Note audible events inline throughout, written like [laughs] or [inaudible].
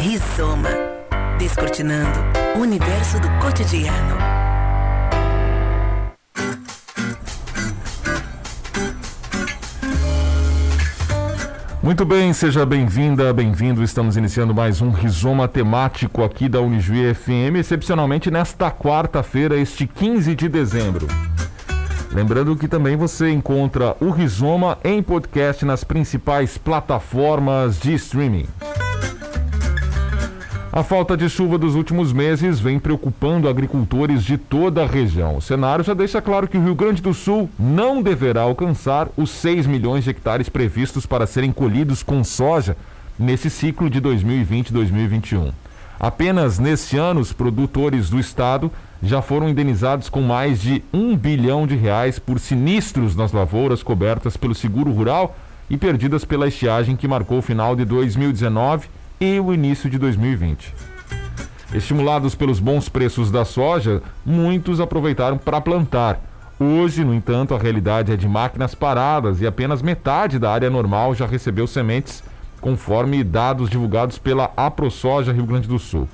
Rizoma. Descortinando o universo do cotidiano. Muito bem, seja bem-vinda, bem-vindo. Estamos iniciando mais um Rizoma temático aqui da Unijuí FM, excepcionalmente nesta quarta-feira, este 15 de dezembro. Lembrando que também você encontra o Rizoma em podcast nas principais plataformas de streaming. A falta de chuva dos últimos meses vem preocupando agricultores de toda a região. O cenário já deixa claro que o Rio Grande do Sul não deverá alcançar os 6 milhões de hectares previstos para serem colhidos com soja nesse ciclo de 2020-2021. Apenas neste ano, os produtores do estado já foram indenizados com mais de um bilhão de reais por sinistros nas lavouras cobertas pelo seguro rural e perdidas pela estiagem que marcou o final de 2019 e o início de 2020. Estimulados pelos bons preços da soja, muitos aproveitaram para plantar. Hoje, no entanto, a realidade é de máquinas paradas e apenas metade da área normal já recebeu sementes, conforme dados divulgados pela AproSoja Rio Grande do Sul.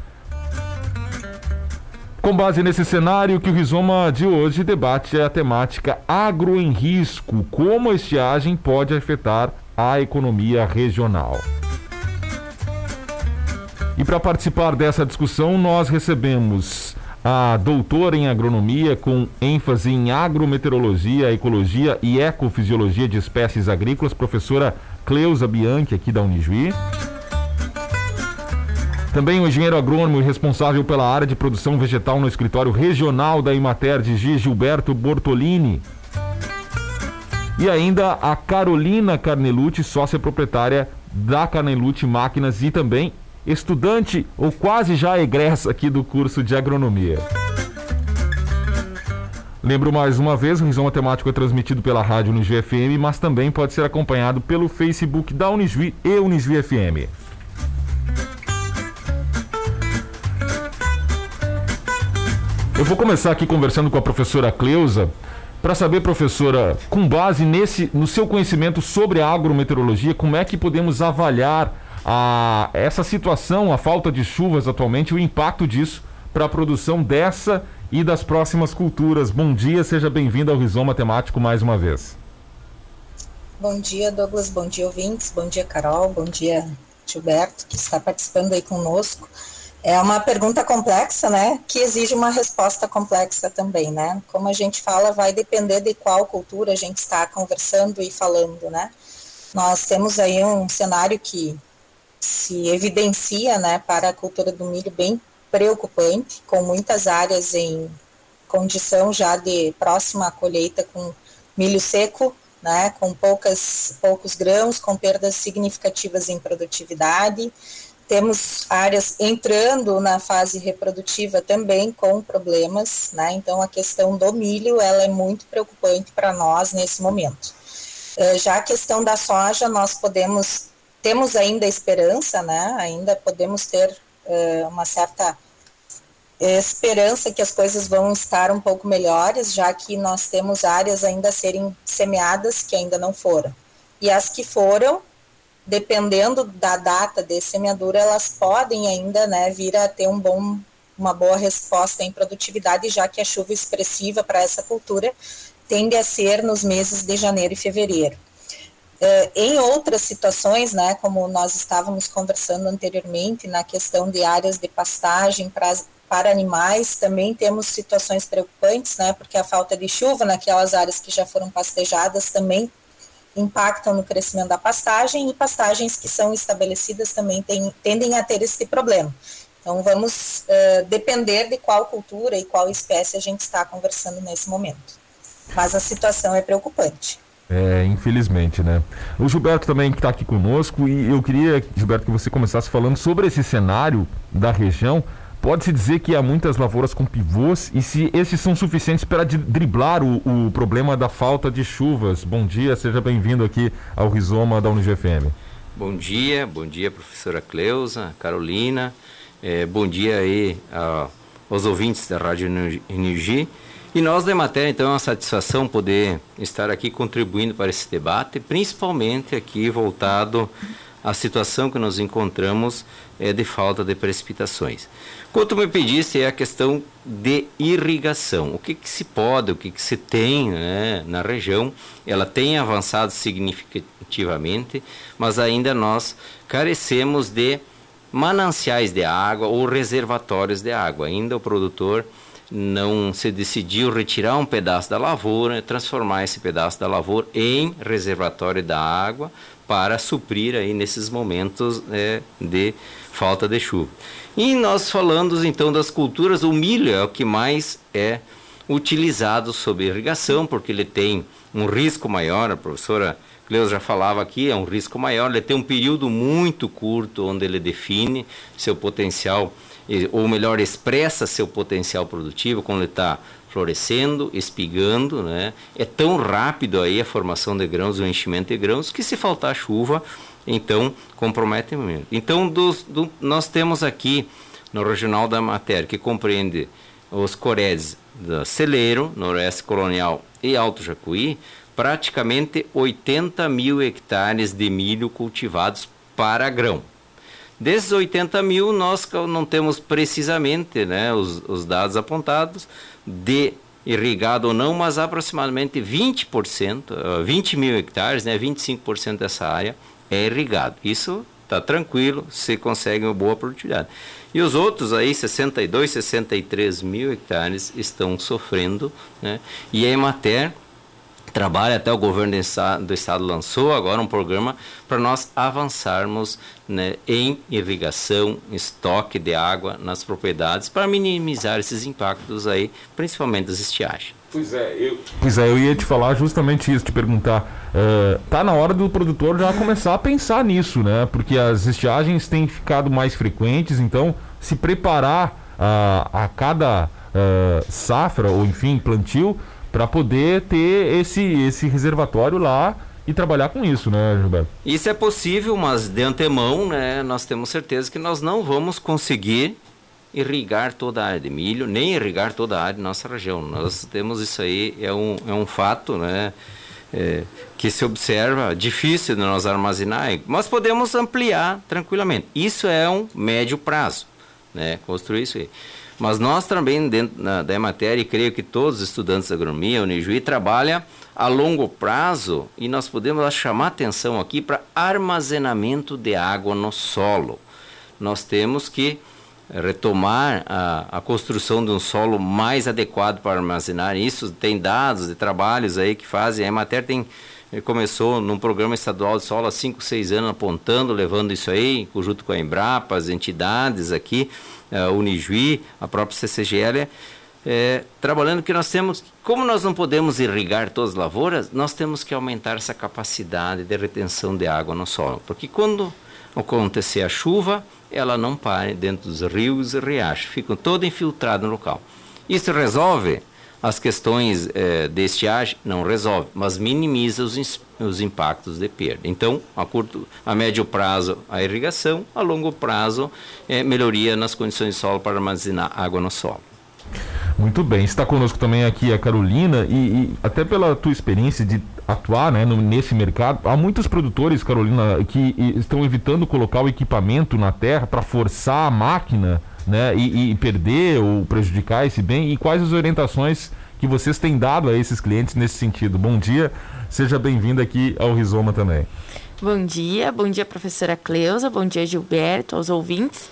Com base nesse cenário, que o Rizoma de hoje debate é a temática agro em risco, como a estiagem pode afetar a economia regional. E para participar dessa discussão, nós recebemos a doutora em agronomia com ênfase em agrometeorologia, ecologia e ecofisiologia de espécies agrícolas, professora Cleusa Bianchi, aqui da Unijuí. Também o engenheiro agrônomo responsável pela área de produção vegetal no escritório regional da Imater de. Gilberto Bortolini. E ainda a Carolina Carnelucci, sócia proprietária da Carnelucci Máquinas e também estudante ou quase já egressa aqui do curso de agronomia. Lembro mais uma vez, o Risão Matemático é transmitido pela rádio Unijuí FM, mas também pode ser acompanhado pelo Facebook da Unijuí e Unijuí FM. Eu vou começar aqui conversando com a professora Cleusa para saber, professora, com base nesse, no seu conhecimento sobre a agrometeorologia, como é que podemos avaliar a, essa situação, a falta de chuvas atualmente, o impacto disso para a produção dessa e das próximas culturas. Bom dia, seja bem-vindo ao Rizoma Temático mais uma vez. Bom dia, Douglas. Bom dia, ouvintes. Bom dia, Carol. Bom dia, Gilberto, que está participando aí conosco. É uma pergunta complexa, né, que exige uma resposta complexa também, né? Como a gente fala, vai depender de qual cultura a gente está conversando e falando, né? Nós temos aí um cenário que se evidencia, né, para a cultura do milho bem preocupante, com muitas áreas em condição já de próxima colheita com milho seco, né, com poucas, poucos grãos, com perdas significativas em produtividade, temos áreas entrando na fase reprodutiva também com problemas, né? Então a questão do milho ela é muito preocupante para nós nesse momento. Uh, já a questão da soja, nós podemos temos ainda esperança, né? Ainda podemos ter uh, uma certa esperança que as coisas vão estar um pouco melhores, já que nós temos áreas ainda a serem semeadas que ainda não foram. E as que foram, dependendo da data de semeadura, elas podem ainda né, vir a ter um bom, uma boa resposta em produtividade, já que a chuva expressiva para essa cultura tende a ser nos meses de janeiro e fevereiro. Uh, em outras situações, né, como nós estávamos conversando anteriormente, na questão de áreas de pastagem para, para animais, também temos situações preocupantes, né, porque a falta de chuva naquelas áreas que já foram pastejadas também impactam no crescimento da pastagem e pastagens que são estabelecidas também tem, tendem a ter esse problema. Então, vamos uh, depender de qual cultura e qual espécie a gente está conversando nesse momento. Mas a situação é preocupante. É, infelizmente, né? O Gilberto também está aqui conosco e eu queria, Gilberto, que você começasse falando sobre esse cenário da região Pode-se dizer que há muitas lavouras com pivôs e se esses são suficientes para driblar o, o problema da falta de chuvas. Bom dia, seja bem-vindo aqui ao Rizoma da UniGFM. Bom dia, bom dia professora Cleusa, Carolina, é, bom dia aí a, aos ouvintes da Rádio Energia. E nós da Emater, então, é uma satisfação poder estar aqui contribuindo para esse debate, principalmente aqui voltado a situação que nos encontramos é de falta de precipitações. Quanto me pediste é a questão de irrigação. O que, que se pode, o que, que se tem né, na região? Ela tem avançado significativamente, mas ainda nós carecemos de mananciais de água ou reservatórios de água. Ainda o produtor não se decidiu retirar um pedaço da lavoura, transformar esse pedaço da lavoura em reservatório da água para suprir aí nesses momentos é, de falta de chuva. E nós falamos então das culturas, o milho é o que mais é utilizado sob irrigação, porque ele tem um risco maior, a professora Cleusa já falava aqui, é um risco maior, ele tem um período muito curto onde ele define seu potencial, ou melhor, expressa seu potencial produtivo quando ele está florescendo, espigando, né? É tão rápido aí a formação de grãos, o enchimento de grãos, que se faltar chuva, então compromete muito. Então, dos, do, nós temos aqui no Regional da Matéria, que compreende os coredes da Celeiro, Noroeste Colonial e Alto Jacuí, praticamente 80 mil hectares de milho cultivados para grão. Desses 80 mil, nós não temos precisamente né, os, os dados apontados de irrigado ou não, mas aproximadamente 20%, 20 uh, mil hectares, né, 25% dessa área é irrigado. Isso está tranquilo, se consegue uma boa produtividade. E os outros aí, 62, 63 mil hectares, estão sofrendo, né? E a Emater trabalha, até o governo do estado, do estado lançou agora um programa para nós avançarmos né, em irrigação, estoque de água nas propriedades para minimizar esses impactos aí, principalmente das estiagens. Pois é, eu, pois é, eu ia te falar justamente isso, te perguntar. Uh, tá na hora do produtor já começar a pensar nisso, né? Porque as estiagens têm ficado mais frequentes, então se preparar uh, a cada uh, safra, ou enfim, plantio, para poder ter esse, esse reservatório lá e trabalhar com isso, né, Gilberto? Isso é possível, mas de antemão, né, nós temos certeza que nós não vamos conseguir irrigar toda a área de milho, nem irrigar toda a área de nossa região. Nós temos isso aí, é um, é um fato, né? É, que se observa, difícil de nós armazenar, mas podemos ampliar tranquilamente. Isso é um médio prazo, né? Construir isso aí. Mas nós também, dentro da, da matéria, e creio que todos os estudantes de agronomia, Unijuí, trabalham a longo prazo e nós podemos chamar atenção aqui para armazenamento de água no solo. Nós temos que retomar a, a, construção de um solo mais adequado para armazenar isso. Tem dados de trabalhos aí que fazem. A Emater tem, começou num programa estadual de solo há 5, 6 anos apontando, levando isso aí, junto com a Embrapa, as entidades aqui a Unijuí, a própria CCGL, é, trabalhando que nós temos, como nós não podemos irrigar todas as lavouras, nós temos que aumentar essa capacidade de retenção de água no solo, porque quando acontecer a chuva, ela não para dentro dos rios e riachos, ficam todo infiltrado no local. Isso resolve as questões é, de estiagem? Não resolve, mas minimiza os, os impactos de perda. Então, a curto, a médio prazo, a irrigação, a longo prazo, é, melhoria nas condições de solo para armazenar água no solo. Muito bem, está conosco também aqui a Carolina e, e até pela tua experiência de atuar né, no, nesse mercado, há muitos produtores, Carolina, que estão evitando colocar o equipamento na terra para forçar a máquina né, e, e perder ou prejudicar esse bem e quais as orientações que vocês têm dado a esses clientes nesse sentido. Bom dia, seja bem-vindo aqui ao Rizoma também. Bom dia, bom dia, professora Cleusa, bom dia, Gilberto, aos ouvintes.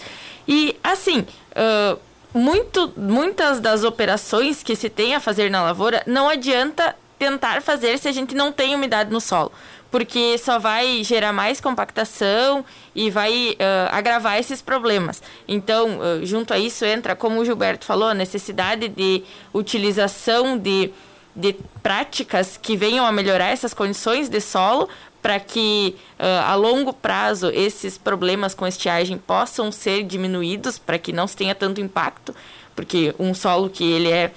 E, assim, uh, muito, muitas das operações que se tem a fazer na lavoura, não adianta tentar fazer se a gente não tem umidade no solo porque só vai gerar mais compactação e vai uh, agravar esses problemas. Então, uh, junto a isso entra, como o Gilberto falou, a necessidade de utilização de, de práticas que venham a melhorar essas condições de solo para que uh, a longo prazo esses problemas com estiagem possam ser diminuídos, para que não se tenha tanto impacto, porque um solo que ele é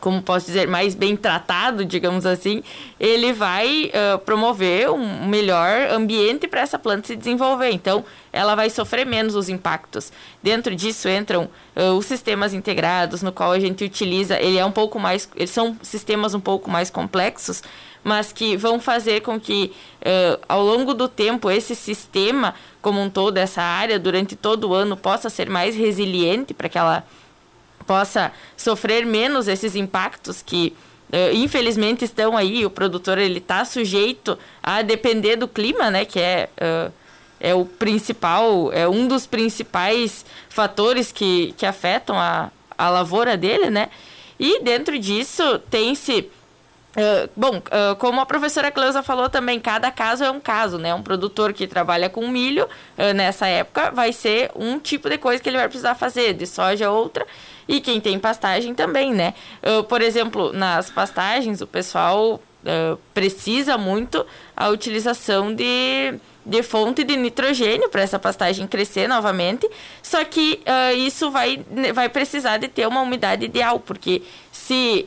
como posso dizer, mais bem tratado, digamos assim, ele vai uh, promover um melhor ambiente para essa planta se desenvolver. Então, ela vai sofrer menos os impactos. Dentro disso entram uh, os sistemas integrados, no qual a gente utiliza, ele é um pouco mais, eles são sistemas um pouco mais complexos, mas que vão fazer com que, uh, ao longo do tempo, esse sistema como um todo, essa área, durante todo o ano, possa ser mais resiliente para que ela possa sofrer menos esses impactos que uh, infelizmente estão aí o produtor ele está sujeito a depender do clima né que é uh, é o principal é um dos principais fatores que, que afetam a, a lavoura dele né? E dentro disso tem se Uh, bom, uh, como a professora Cleusa falou também, cada caso é um caso, né? Um produtor que trabalha com milho, uh, nessa época, vai ser um tipo de coisa que ele vai precisar fazer, de soja outra, e quem tem pastagem também, né? por exemplo, nas pastagens, o pessoal precisa muito a utilização de, de fonte de nitrogênio para essa pastagem crescer novamente, só que isso vai, vai precisar de ter uma umidade ideal, porque se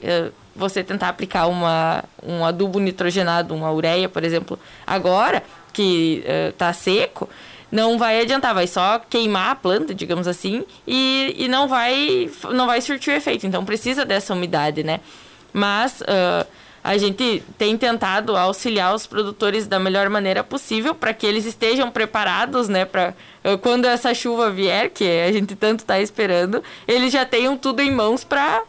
você tentar aplicar uma, um adubo nitrogenado, uma ureia, por exemplo, agora que está uh, seco, não vai adiantar, vai só queimar a planta, digamos assim, e, e não vai não vai surtir efeito. Então precisa dessa umidade, né? Mas uh, a gente tem tentado auxiliar os produtores da melhor maneira possível para que eles estejam preparados, né, para uh, quando essa chuva vier, que a gente tanto está esperando, eles já tenham tudo em mãos para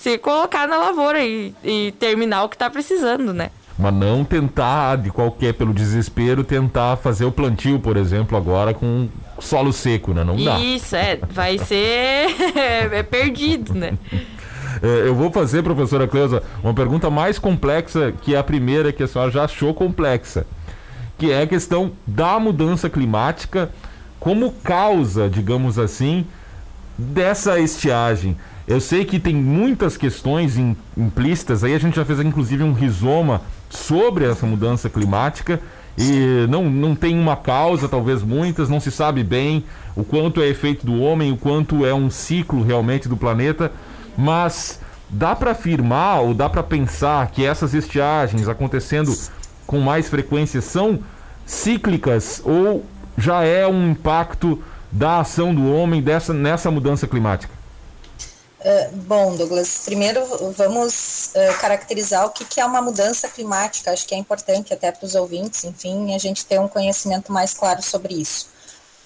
se colocar na lavoura e, e terminar o que está precisando, né? Mas não tentar, de qualquer, pelo desespero, tentar fazer o plantio, por exemplo, agora com solo seco, né? Não dá. Isso, é. Vai ser. [laughs] é perdido, né? [laughs] É, eu vou fazer, professora Cleusa, uma pergunta mais complexa que a primeira que a senhora já achou complexa, que é a questão da mudança climática como causa, digamos assim, dessa estiagem. Eu sei que tem muitas questões implícitas, aí a gente já fez inclusive um rizoma sobre essa mudança climática e não, não tem uma causa, talvez muitas, não se sabe bem o quanto é efeito do homem, o quanto é um ciclo realmente do planeta, mas dá para afirmar ou dá para pensar que essas estiagens acontecendo com mais frequência são cíclicas ou já é um impacto da ação do homem dessa, nessa mudança climática? Uh, bom, Douglas, primeiro vamos uh, caracterizar o que, que, é uma mudança climática. Acho que é importante até para os ouvintes, enfim, a gente ter um conhecimento mais claro sobre isso.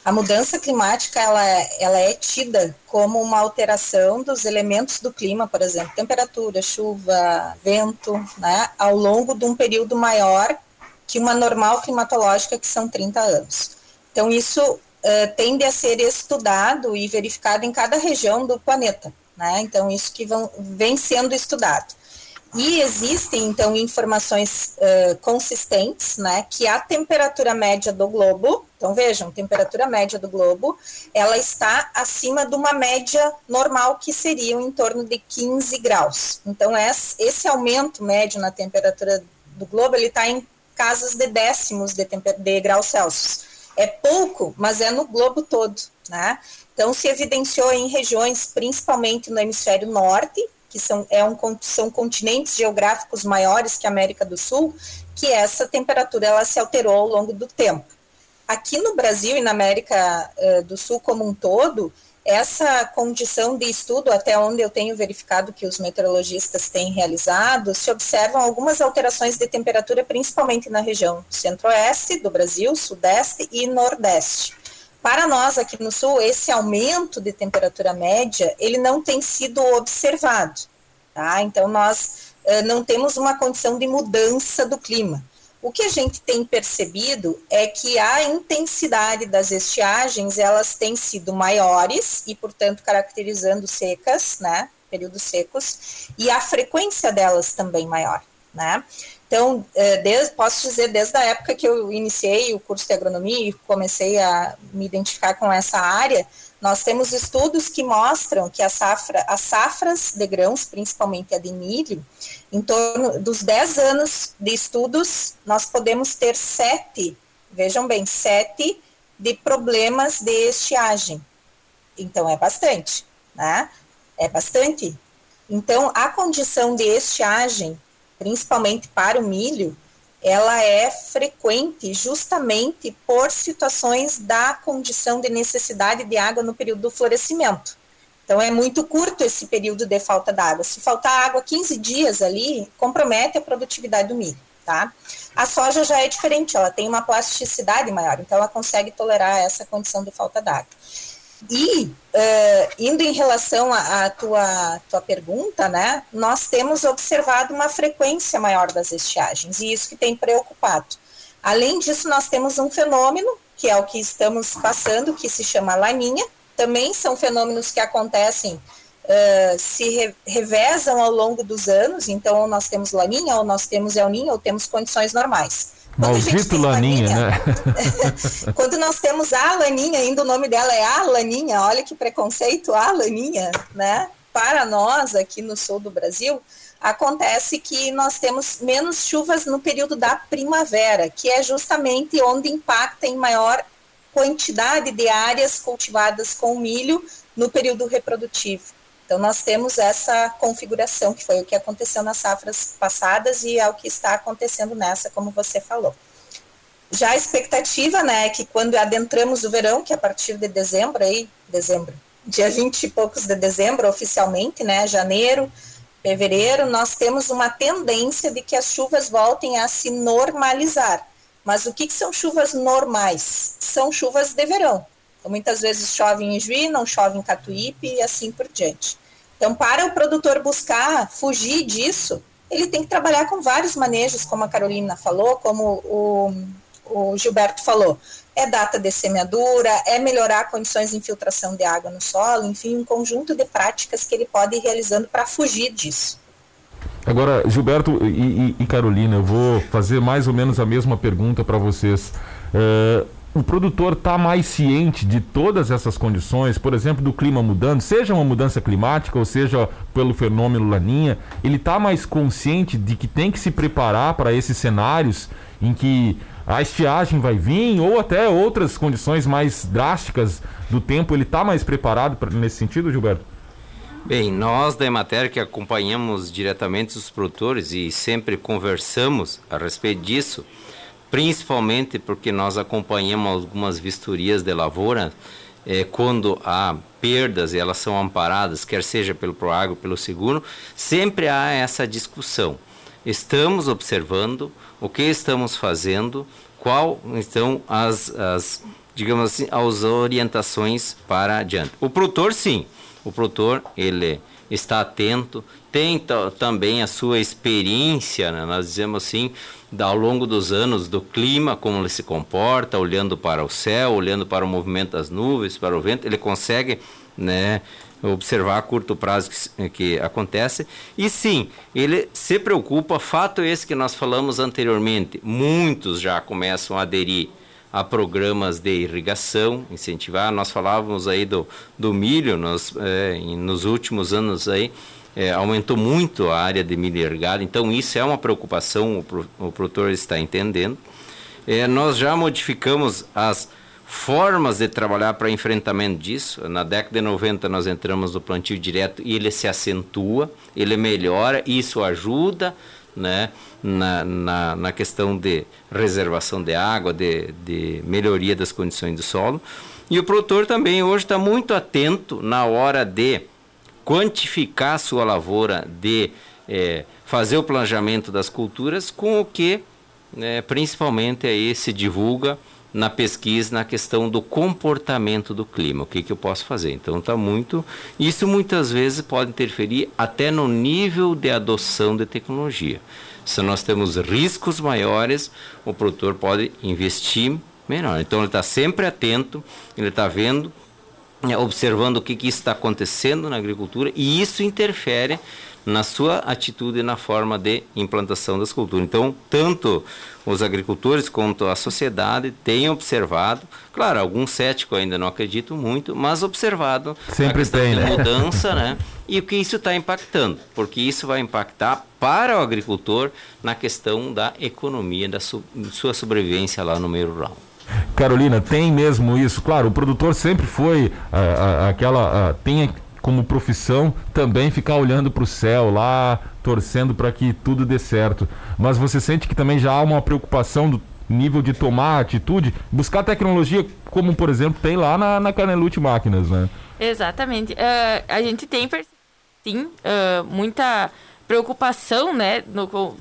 A mudança climática ela é, ela é tida como uma alteração dos elementos do clima, por exemplo, temperatura, chuva, vento, né, ao longo de um período maior que uma normal climatológica, que são 30 anos. Então, isso uh, tende a ser estudado e verificado em cada região do planeta né? Então, isso que vão, vem sendo estudado. E existem, então, informações uh, consistentes, né, que a temperatura média do globo, então vejam, temperatura média do globo, ela está acima de uma média normal, que seria em torno de 15 graus. Então, esse aumento médio na temperatura do globo, ele está em casas de décimos de, de graus Celsius. É pouco, mas é no globo todo, né? Então, se evidenciou em regiões, principalmente no hemisfério norte, que são, é um, são continentes geográficos maiores que a América do Sul, que essa temperatura ela se alterou ao longo do tempo. Aqui no Brasil e na América uh, do Sul como um todo, essa condição de estudo, até onde eu tenho verificado que os meteorologistas têm realizado, se observam algumas alterações de temperatura, principalmente na região centro-oeste do Brasil, sudeste e nordeste. Para nós aqui no sul, esse aumento de temperatura média, ele não tem sido observado, tá? Então nós uh, não temos uma condição de mudança do clima. O que a gente tem percebido é que a intensidade das estiagens, elas têm sido maiores e, portanto, caracterizando secas, né, períodos secos, e a frequência delas também maior, né? Então, é, desde, posso dizer, desde a época que eu iniciei o curso de agronomia e comecei a me identificar com essa área, nós temos estudos que mostram que a safra, as safras de grãos, principalmente a de milho, em torno dos 10 anos de estudos, nós podemos ter sete, vejam bem, sete de problemas de estiagem. Então, é bastante, né? É bastante Então, a condição de estiagem, principalmente para o milho, ela é frequente justamente por situações da condição de necessidade de água no período do florescimento. Então, é muito curto esse período de falta d'água. Se faltar água 15 dias ali, compromete a produtividade do milho, tá? A soja já é diferente, ela tem uma plasticidade maior, então ela consegue tolerar essa condição de falta d'água. E, uh, indo em relação à tua, tua pergunta, né, nós temos observado uma frequência maior das estiagens, e isso que tem preocupado. Além disso, nós temos um fenômeno, que é o que estamos passando, que se chama laninha, também são fenômenos que acontecem, uh, se re revezam ao longo dos anos, então nós temos laninha, ou nós temos el ninho, ou temos condições normais. Maldito laninha, laninha, né? [laughs] [laughs] quando nós temos a laninha, ainda o nome dela é a laninha, olha que preconceito, a laninha, né? Para nós aqui no sul do Brasil, acontece que nós temos menos chuvas no período da primavera, que é justamente onde impacta em maior quantidade de áreas cultivadas com milho no período reprodutivo. Então, nós temos essa configuração, que foi o que aconteceu nas safras passadas e é o que está acontecendo nessa, como você falou. Já a expectativa, né, é que quando adentramos o verão, que é a partir de dezembro, aí, dezembro, dia 20 e poucos de dezembro, oficialmente, né, janeiro, fevereiro, nós temos uma tendência de que as chuvas voltem a se normalizar. Mas o que, que são chuvas normais? São chuvas de verão. Então, muitas vezes chove em Juí, não chove em Catuípe e assim por diante. Então, para o produtor buscar fugir disso, ele tem que trabalhar com vários manejos, como a Carolina falou, como o, o Gilberto falou. É data de semeadura, é melhorar condições de infiltração de água no solo, enfim, um conjunto de práticas que ele pode ir realizando para fugir disso. Agora, Gilberto e, e, e, Carolina, eu vou fazer mais ou menos a mesma pergunta para vocês. Uh, o produtor está mais ciente de todas essas condições, por exemplo, do clima mudando, seja uma mudança climática ou seja pelo fenômeno Laninha, ele está mais consciente de que tem que se preparar para esses cenários em que a estiagem vai vir ou até outras condições mais drásticas do tempo, ele está mais preparado pra, nesse sentido, Gilberto? Bem, nós da Emater que acompanhamos diretamente os produtores e sempre conversamos a respeito disso, principalmente porque nós acompanhamos algumas vistorias de lavoura, é, quando há perdas e elas são amparadas, quer seja pelo Proagro, pelo seguro, sempre há essa discussão. Estamos observando o que estamos fazendo, qual estão as, as digamos assim, as orientações para adiante. O produtor, sim, o produtor ele está atento, tem também a sua experiência, né? nós dizemos assim, ao longo dos anos do clima, como ele se comporta, olhando para o céu, olhando para o movimento das nuvens, para o vento, ele consegue né, observar a curto prazo que, que acontece. E sim, ele se preocupa, fato esse que nós falamos anteriormente, muitos já começam a aderir a programas de irrigação, incentivar. Nós falávamos aí do, do milho, nos, é, nos últimos anos aí, é, aumentou muito a área de milho irrigado, então isso é uma preocupação, o, o produtor está entendendo. É, nós já modificamos as formas de trabalhar para enfrentamento disso. Na década de 90 nós entramos no plantio direto e ele se acentua, ele melhora, isso ajuda né, na, na, na questão de reservação de água, de, de melhoria das condições do solo. E o produtor também hoje está muito atento na hora de quantificar a sua lavoura, de é, fazer o planejamento das culturas com o que né, principalmente aí se divulga na pesquisa na questão do comportamento do clima, o que, que eu posso fazer. Então está muito. Isso muitas vezes pode interferir até no nível de adoção de tecnologia. Se nós temos riscos maiores, o produtor pode investir menor. Então ele está sempre atento, ele está vendo, é, observando o que, que está acontecendo na agricultura e isso interfere na sua atitude e na forma de implantação das culturas. Então, tanto os agricultores quanto a sociedade têm observado, claro, alguns céticos ainda não acreditam muito, mas observado Sempre tem, né? mudança, né? [laughs] E o que isso está impactando, porque isso vai impactar para o agricultor na questão da economia, da su sua sobrevivência lá no meio rural. Carolina, tem mesmo isso. Claro, o produtor sempre foi uh, uh, aquela. Uh, tem como profissão, também ficar olhando para o céu lá, torcendo para que tudo dê certo. Mas você sente que também já há uma preocupação do nível de tomar atitude, buscar tecnologia como, por exemplo, tem lá na, na Canelute Máquinas, né? Exatamente. Uh, a gente tem, sim, uh, muita preocupação, né, no,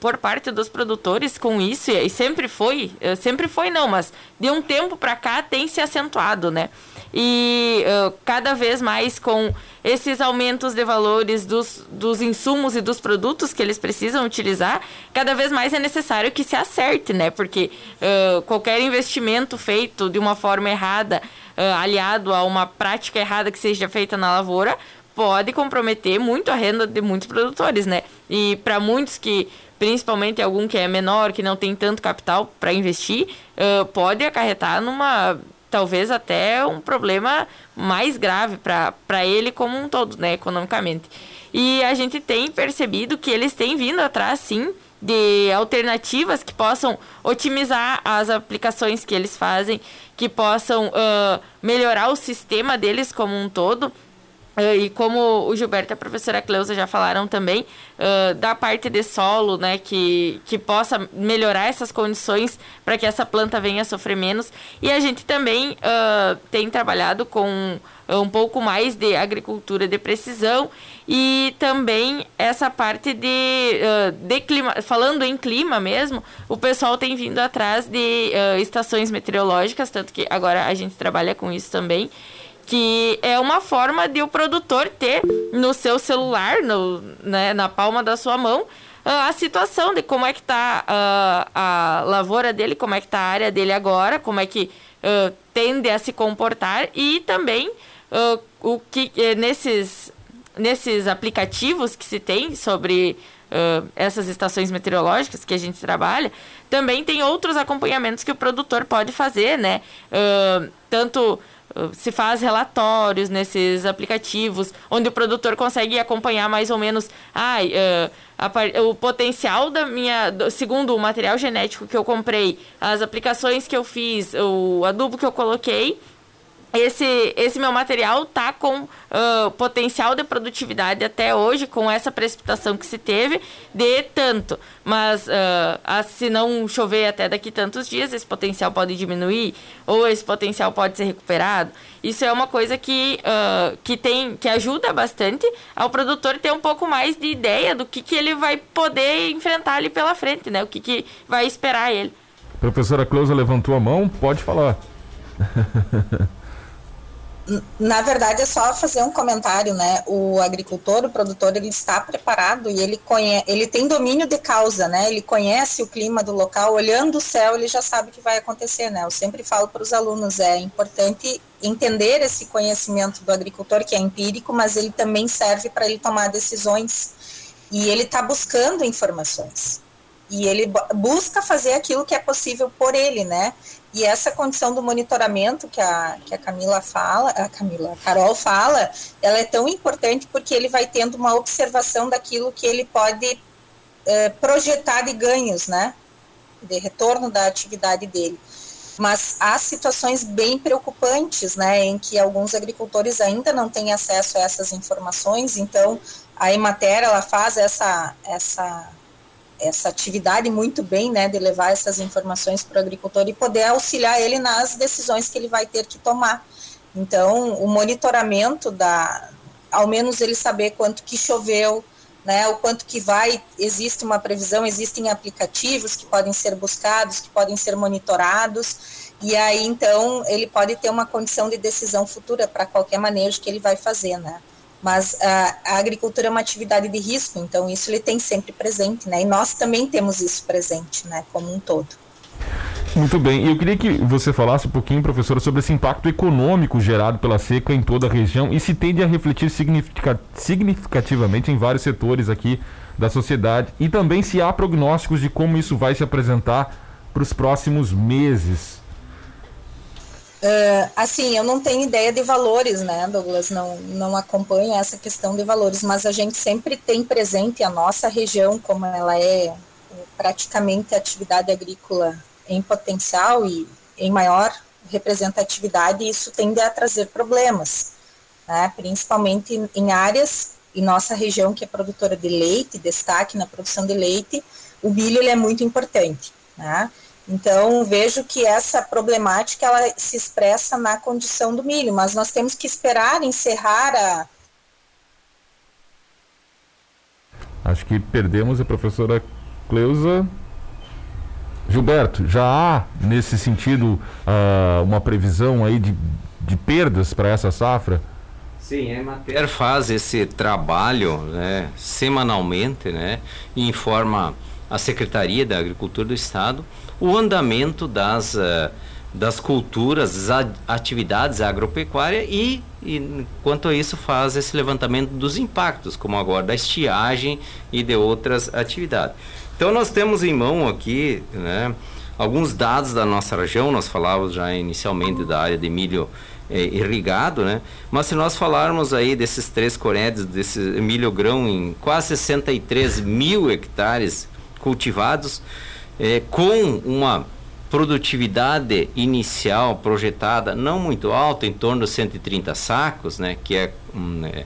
por parte dos produtores com isso, e sempre foi, uh, sempre foi não, mas de um tempo para cá tem se acentuado, né? E cada vez mais com esses aumentos de valores dos, dos insumos e dos produtos que eles precisam utilizar, cada vez mais é necessário que se acerte, né? Porque uh, qualquer investimento feito de uma forma errada, uh, aliado a uma prática errada que seja feita na lavoura, pode comprometer muito a renda de muitos produtores, né? E para muitos que principalmente algum que é menor, que não tem tanto capital para investir, uh, pode acarretar numa talvez até um problema mais grave para ele como um todo, né, economicamente. E a gente tem percebido que eles têm vindo atrás, sim, de alternativas que possam otimizar as aplicações que eles fazem, que possam uh, melhorar o sistema deles como um todo e como o Gilberto e a professora Cleusa já falaram também, uh, da parte de solo, né, que, que possa melhorar essas condições para que essa planta venha a sofrer menos. E a gente também uh, tem trabalhado com um pouco mais de agricultura de precisão e também essa parte de, de clima, falando em clima mesmo, o pessoal tem vindo atrás de estações meteorológicas, tanto que agora a gente trabalha com isso também que é uma forma de o produtor ter no seu celular, no, né, na palma da sua mão, a situação de como é que está uh, a lavoura dele, como é que está a área dele agora, como é que uh, tende a se comportar e também uh, o que eh, nesses, nesses aplicativos que se tem sobre essas estações meteorológicas que a gente trabalha, também tem outros acompanhamentos que o produtor pode fazer, né? tanto se faz relatórios nesses aplicativos, onde o produtor consegue acompanhar mais ou menos ah, uh, a, o potencial da minha. Segundo o material genético que eu comprei, as aplicações que eu fiz, o adubo que eu coloquei esse, esse meu material tá com uh, potencial de produtividade até hoje, com essa precipitação que se teve, de tanto. Mas uh, se não chover até daqui tantos dias, esse potencial pode diminuir, ou esse potencial pode ser recuperado. Isso é uma coisa que, uh, que, tem, que ajuda bastante ao produtor ter um pouco mais de ideia do que, que ele vai poder enfrentar ali pela frente, né? O que, que vai esperar ele. Professora Cleusa levantou a mão, pode falar. [laughs] na verdade é só fazer um comentário, né? O agricultor, o produtor, ele está preparado e ele conhece, ele tem domínio de causa, né? Ele conhece o clima do local, olhando o céu, ele já sabe o que vai acontecer, né? Eu sempre falo para os alunos, é importante entender esse conhecimento do agricultor que é empírico, mas ele também serve para ele tomar decisões e ele está buscando informações e ele busca fazer aquilo que é possível por ele, né? E essa condição do monitoramento que a, que a Camila fala, a Camila, a Carol fala, ela é tão importante porque ele vai tendo uma observação daquilo que ele pode é, projetar de ganhos, né? De retorno da atividade dele. Mas há situações bem preocupantes, né, em que alguns agricultores ainda não têm acesso a essas informações, então a Emater, ela faz essa, essa essa atividade muito bem, né, de levar essas informações para o agricultor e poder auxiliar ele nas decisões que ele vai ter que tomar. Então, o monitoramento da, ao menos ele saber quanto que choveu, né, o quanto que vai, existe uma previsão, existem aplicativos que podem ser buscados, que podem ser monitorados, e aí então ele pode ter uma condição de decisão futura para qualquer manejo que ele vai fazer, né. Mas a, a, agricultura é uma atividade de risco, então isso ele tem sempre presente, né? E nós também temos isso presente, né? Como um todo. Muito bem. Eu queria que você falasse um pouquinho, professora, sobre esse impacto econômico gerado pela seca em toda a região e se tende a refletir significativamente em vários setores aqui da sociedade e também se há prognósticos de como isso vai se apresentar para os próximos meses. Uh, assim, eu não tenho ideia de valores, né, Douglas? Não, não acompanho essa questão de valores, mas a gente sempre tem presente a nossa região, como ela é praticamente atividade agrícola em potencial e em maior representatividade, isso tende a trazer problemas. né, principalmente em áreas, em nossa região que é produtora de leite, destaque na produção de leite, o milho ele é muito importante. Né? Então, vejo que essa problemática ela se expressa na condição do milho, mas nós temos que esperar encerrar a. Acho que perdemos a professora Cleusa. Gilberto, já há nesse sentido uh, uma previsão aí de, de perdas para essa safra? Sim, a Emater faz esse trabalho né, semanalmente, né, e informa a Secretaria da Agricultura do Estado o andamento das, uh, das culturas, atividades agropecuárias e, e, quanto a isso, faz esse levantamento dos impactos, como agora da estiagem e de outras atividades. Então, nós temos em mão aqui né, alguns dados da nossa região, nós falávamos já inicialmente da área de milho é, irrigado, né? Mas se nós falarmos aí desses três coredes, desse milho grão em quase 63 mil hectares cultivados, é, com uma produtividade inicial projetada não muito alta, em torno de 130 sacos, né, que é, um, é,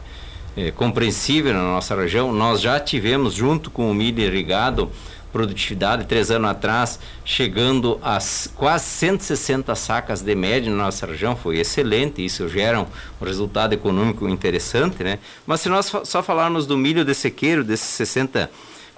é compreensível na nossa região. Nós já tivemos, junto com o milho irrigado, produtividade três anos atrás, chegando a quase 160 sacas de média na nossa região, foi excelente, isso gera um resultado econômico interessante, né? Mas se nós só falarmos do milho de sequeiro, desses 60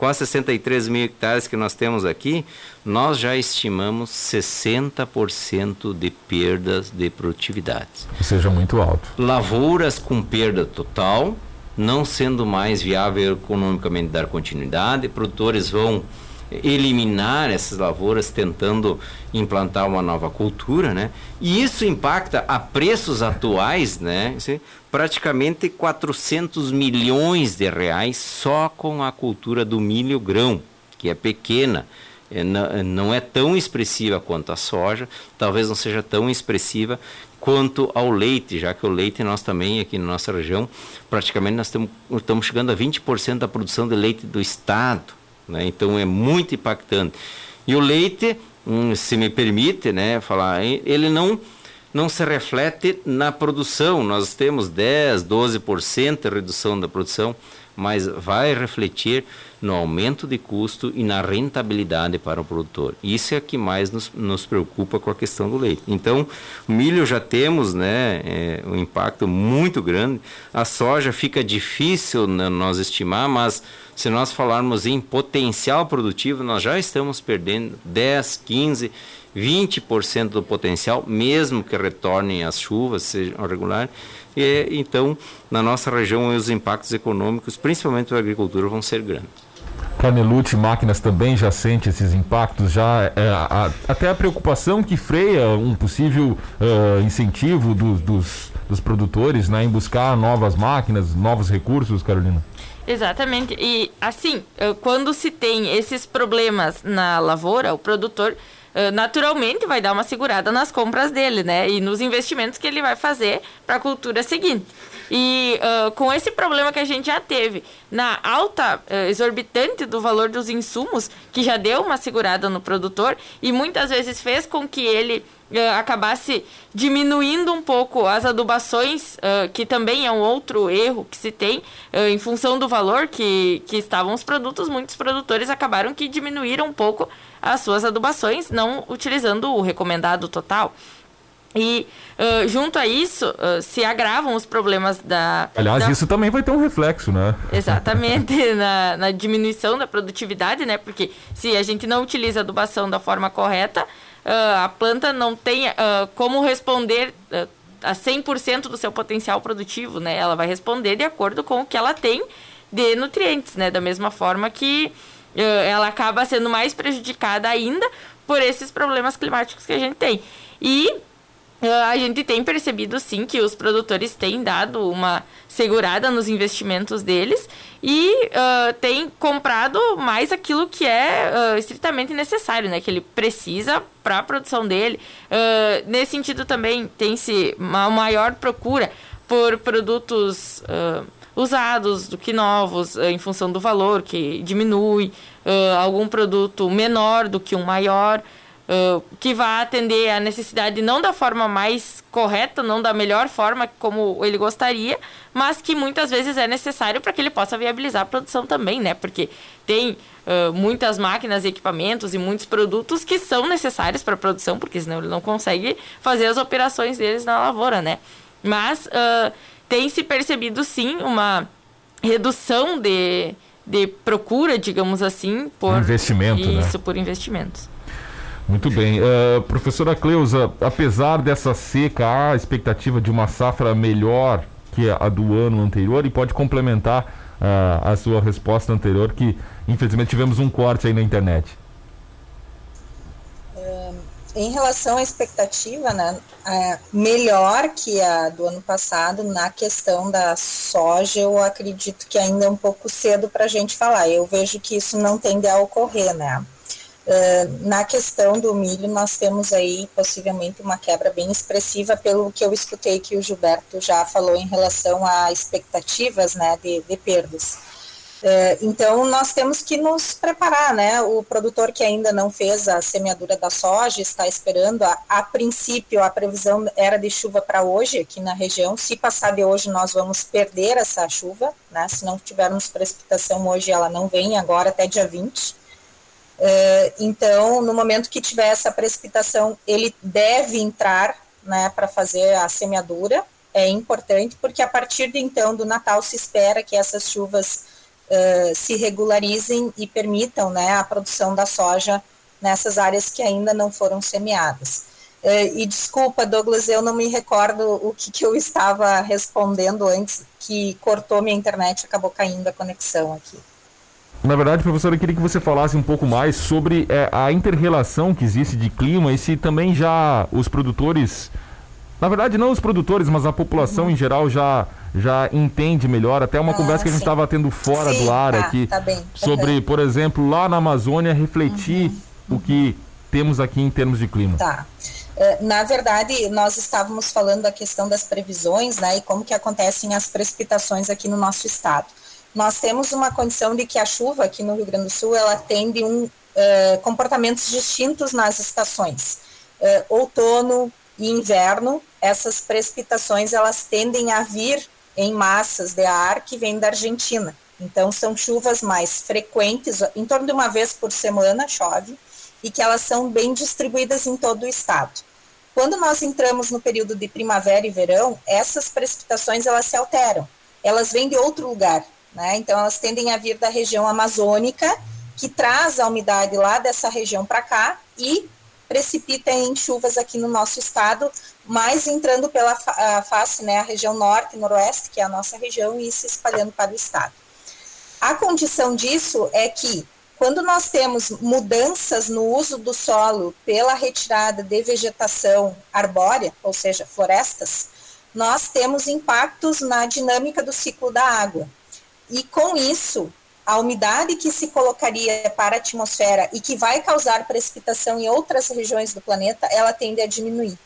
quase 63 mil hectares que nós temos aqui, nós já estimamos 60% de perdas de produtividade. Ou seja, muito alto. Lavouras com perda total, não sendo mais viável economicamente dar continuidade, produtores vão eliminar essas lavouras tentando implantar uma nova cultura, né? E isso impacta a preços atuais, né? Praticamente 400 milhões de reais só com a cultura do milho grão, que é pequena, é, não é tão expressiva quanto a soja, talvez não seja tão expressiva quanto ao leite, já que o leite nós também aqui na nossa região, praticamente nós estamos chegando a 20% da produção de leite do estado. Né? Então é muito impactante. E o leite, hum, se me permite né, falar, ele não, não se reflete na produção. Nós temos 10, 12% de redução da produção, mas vai refletir no aumento de custo e na rentabilidade para o produtor. Isso é o que mais nos, nos preocupa com a questão do leite. Então, milho já temos né, é, um impacto muito grande. A soja fica difícil né, nós estimar, mas se nós falarmos em potencial produtivo, nós já estamos perdendo 10, 15, 20% do potencial, mesmo que retornem as chuvas, sejam regulares. E, então, na nossa região, os impactos econômicos, principalmente da agricultura, vão ser grandes. Canelute Máquinas também já sente esses impactos, já é, a, até a preocupação que freia um possível uh, incentivo do, dos, dos produtores né, em buscar novas máquinas, novos recursos, Carolina? Exatamente. E assim, quando se tem esses problemas na lavoura, o produtor naturalmente vai dar uma segurada nas compras dele, né? E nos investimentos que ele vai fazer para a cultura seguinte. E uh, com esse problema que a gente já teve na alta uh, exorbitante do valor dos insumos, que já deu uma segurada no produtor e muitas vezes fez com que ele uh, acabasse diminuindo um pouco as adubações, que também é um outro erro que se tem, em função do valor que, que estavam os produtos, muitos produtores acabaram que diminuíram um pouco as suas adubações, não utilizando o recomendado total. E uh, junto a isso, uh, se agravam os problemas da. Aliás, da... isso também vai ter um reflexo, né? [laughs] Exatamente, na, na, diminuição da produtividade, né? Porque se a gente não utiliza a adubação da forma correta, uh, a planta não tem como responder a 100% do seu potencial produtivo, né? Ela vai responder de acordo com o que ela tem de nutrientes, né? Da mesma forma que ela acaba sendo mais prejudicada ainda por esses problemas climáticos que a gente tem. E ah, a gente tem percebido sim que os produtores têm dado uma segurada nos investimentos deles e uh, têm comprado mais aquilo que é uh, estritamente necessário, né? Que ele precisa para a produção dele. Uh, nesse sentido também tem-se uma maior procura por produtos usados do que novos, em função do valor que diminui, algum produto menor do que um maior. uh, que vai atender a necessidade não da forma mais correta, não da melhor forma como ele gostaria, mas que muitas vezes é necessário para que ele possa viabilizar a produção também, né? Porque tem uh, muitas máquinas, equipamentos e muitos produtos que são necessários para a produção, porque senão ele não consegue fazer as operações deles na lavoura, né? Mas uh, tem se percebido sim uma redução de, de procura, digamos assim, por investimento, né? isso, né? por investimentos. Muito bem. Uh, professora Cleusa, apesar dessa seca, há a expectativa de uma safra melhor que a do ano anterior e pode complementar uh, a sua resposta anterior, que infelizmente tivemos um corte aí na internet. Em relação à expectativa, né, é melhor que a do ano passado na questão da soja, eu acredito que ainda é um pouco cedo para a gente falar. Eu vejo que isso não tende a ocorrer, né? Uh, na questão do milho, nós temos aí possivelmente uma quebra bem expressiva, pelo que eu escutei que o Gilberto já falou em relação a expectativas né, de, de perdas. É, então, nós temos que nos preparar, né? O produtor que ainda não fez a semeadura da soja está esperando. A, a princípio, a previsão era de chuva para hoje aqui na região. Se passar de hoje, nós vamos perder essa chuva, né? Se não tivermos precipitação hoje, ela não vem agora até dia 20. É, então, no momento que tiver essa precipitação, ele deve entrar, né, para fazer a semeadura. É importante, porque a partir de então do Natal se espera que essas chuvas uh, se regularizem e permitam né, a produção da soja nessas áreas que ainda não foram semeadas. Uh, e desculpa, Douglas, eu não me recordo o que, que eu estava respondendo antes, que cortou minha internet, acabou caindo a conexão aqui. Na verdade, professora, eu queria que você falasse um pouco mais sobre é, a inter-relação que existe de clima e se também já os produtores, na verdade não os produtores, mas a população uhum. em geral já já entende melhor. Até uma ah, conversa que a gente estava tendo fora sim, do ar tá, aqui tá bem, sobre, por exemplo, lá na Amazônia refletir uhum, o que temos aqui em termos de clima. Tá. É, na verdade, nós estávamos falando da questão das previsões, né, e como que acontecem as precipitações aqui no nosso estado. Nós temos uma condição de que a chuva aqui no Rio Grande do Sul, ela tende um uh, comportamentos distintos nas estações. Uh, outono e inverno, essas precipitações elas tendem a vir em massas de ar que vem da Argentina. Então, são chuvas mais frequentes, em torno de uma vez por semana chove, e que elas são bem distribuídas em todo o estado. Quando nós entramos no período de primavera e verão, essas precipitações elas se alteram. Elas vêm de outro lugar, né? Então, elas tendem a vir da região amazônica, que traz a umidade lá dessa região para cá e precipita em chuvas aqui no nosso estado, mais entrando pela face, né, a região norte e noroeste, que é a nossa região, e se espalhando para o estado. A condição disso é que, quando nós temos mudanças no uso do solo pela retirada de vegetação arbórea, ou seja, florestas, nós temos impactos na dinâmica do ciclo da água. E com isso, a umidade que se colocaria para a atmosfera e que vai causar precipitação em outras regiões do planeta, ela tende a diminuir.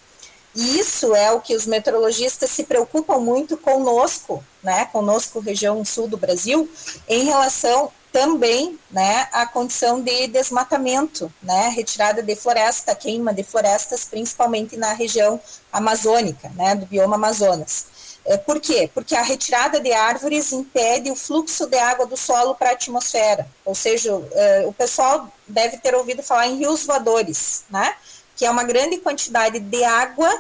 E isso é o que os meteorologistas se preocupam muito conosco, né, conosco, região sul do Brasil, em relação também, né, à condição de desmatamento, né, retirada de floresta, queima de florestas, principalmente na região amazônica, né, do bioma Amazonas. É, por quê? Porque a retirada de árvores impede o fluxo de água do solo para a atmosfera. Ou seja, é, o pessoal deve ter ouvido falar em rios voadores, né? Que é uma grande quantidade de água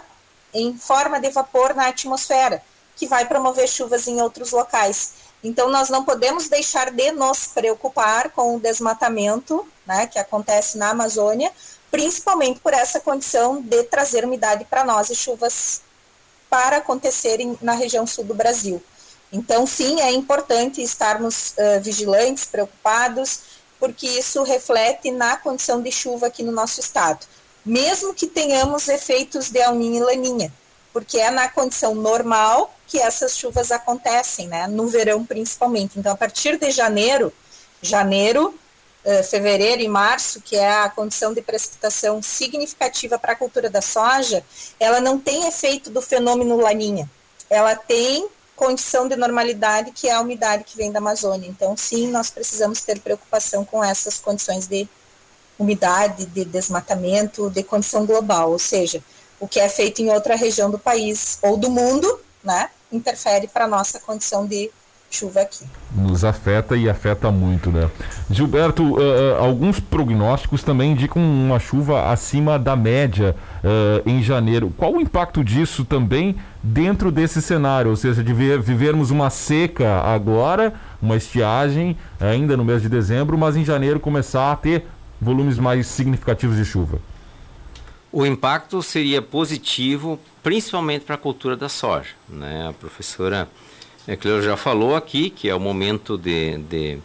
em forma de vapor na atmosfera, que vai promover chuvas em outros locais. Então, nós não podemos deixar de nos preocupar com o desmatamento né, que acontece na Amazônia, principalmente por essa condição de trazer umidade para nós e chuvas para acontecerem na região sul do Brasil. Então, sim, é importante estarmos uh, vigilantes, preocupados, porque isso reflete na condição de chuva aqui no nosso estado mesmo que tenhamos efeitos de El e Laninha, porque é na condição normal que essas chuvas acontecem, né? No verão principalmente. Então, a partir de janeiro, janeiro, uh, fevereiro e março, que é a condição de precipitação significativa para a cultura da soja, ela não tem efeito do fenômeno Laninha. Ela tem condição de normalidade, que é a umidade que vem da Amazônia. Então, sim, nós precisamos ter preocupação com essas condições de umidade, de desmatamento, de condição global, ou seja, o que é feito em outra região do país ou do mundo, né, interfere para a nossa condição de chuva aqui. Nos afeta e afeta muito, né? Gilberto, uh, alguns prognósticos também indicam uma chuva acima da média uh, em janeiro. Qual o impacto disso também dentro desse cenário? Ou seja, de ver, vivermos uma seca agora, uma estiagem ainda no mês de dezembro, mas em janeiro começar a ter volumes mais significativos de chuva? O impacto seria positivo, principalmente para a cultura da soja. Né? A professora Cleo já falou aqui que é o momento de, de